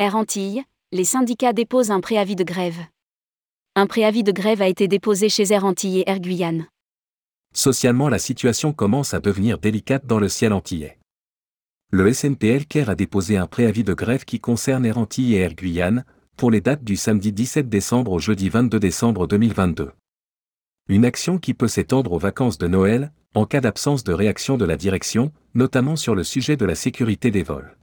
Air Antilles, les syndicats déposent un préavis de grève. Un préavis de grève a été déposé chez Air Antilles et Air Guyane. Socialement, la situation commence à devenir délicate dans le ciel antillais. Le SNPL Care a déposé un préavis de grève qui concerne Air Antilles et Air Guyane, pour les dates du samedi 17 décembre au jeudi 22 décembre 2022. Une action qui peut s'étendre aux vacances de Noël, en cas d'absence de réaction de la direction, notamment sur le sujet de la sécurité des vols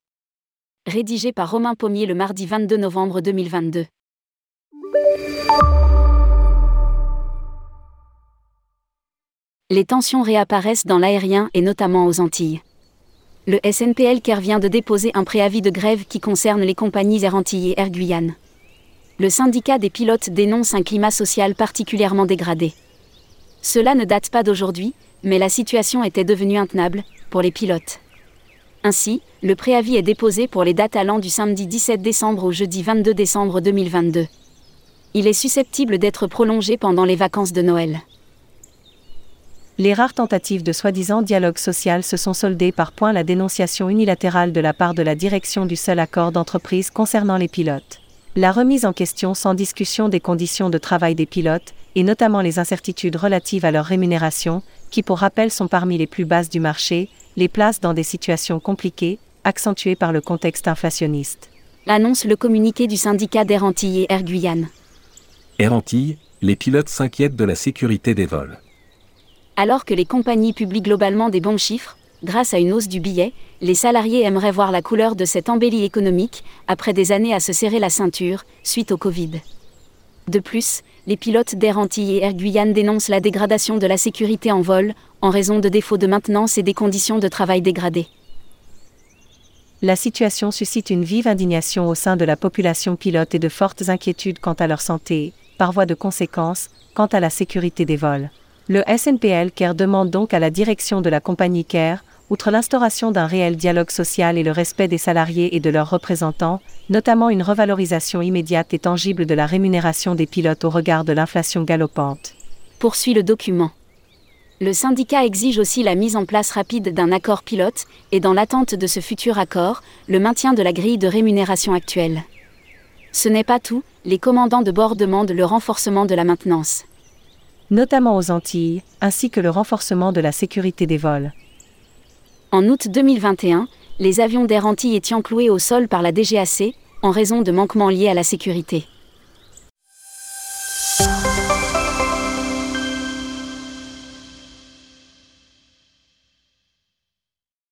rédigé par Romain Pommier le mardi 22 novembre 2022. Les tensions réapparaissent dans l'aérien et notamment aux Antilles. Le SNPL vient de déposer un préavis de grève qui concerne les compagnies Air Antilles et Air Guyane. Le syndicat des pilotes dénonce un climat social particulièrement dégradé. Cela ne date pas d'aujourd'hui, mais la situation était devenue intenable pour les pilotes. Ainsi, le préavis est déposé pour les dates allant du samedi 17 décembre au jeudi 22 décembre 2022. Il est susceptible d'être prolongé pendant les vacances de Noël. Les rares tentatives de soi-disant dialogue social se sont soldées par point la dénonciation unilatérale de la part de la direction du seul accord d'entreprise concernant les pilotes. La remise en question sans discussion des conditions de travail des pilotes, et notamment les incertitudes relatives à leur rémunération, qui pour rappel sont parmi les plus basses du marché, les place dans des situations compliquées, accentuées par le contexte inflationniste. Annonce le communiqué du syndicat d'Air Antilles et Air Guyane. Air Antilles, les pilotes s'inquiètent de la sécurité des vols. Alors que les compagnies publient globalement des bons chiffres, grâce à une hausse du billet, les salariés aimeraient voir la couleur de cette embellie économique, après des années à se serrer la ceinture, suite au Covid. De plus, les pilotes d'Air Antilles et Air Guyane dénoncent la dégradation de la sécurité en vol, en raison de défauts de maintenance et des conditions de travail dégradées. La situation suscite une vive indignation au sein de la population pilote et de fortes inquiétudes quant à leur santé, par voie de conséquence, quant à la sécurité des vols. Le SNPL CARE demande donc à la direction de la compagnie CARE outre l'instauration d'un réel dialogue social et le respect des salariés et de leurs représentants, notamment une revalorisation immédiate et tangible de la rémunération des pilotes au regard de l'inflation galopante. Poursuit le document. Le syndicat exige aussi la mise en place rapide d'un accord pilote, et dans l'attente de ce futur accord, le maintien de la grille de rémunération actuelle. Ce n'est pas tout, les commandants de bord demandent le renforcement de la maintenance. Notamment aux Antilles, ainsi que le renforcement de la sécurité des vols. En août 2021, les avions d'Air Antilles étaient cloués au sol par la DGAC, en raison de manquements liés à la sécurité.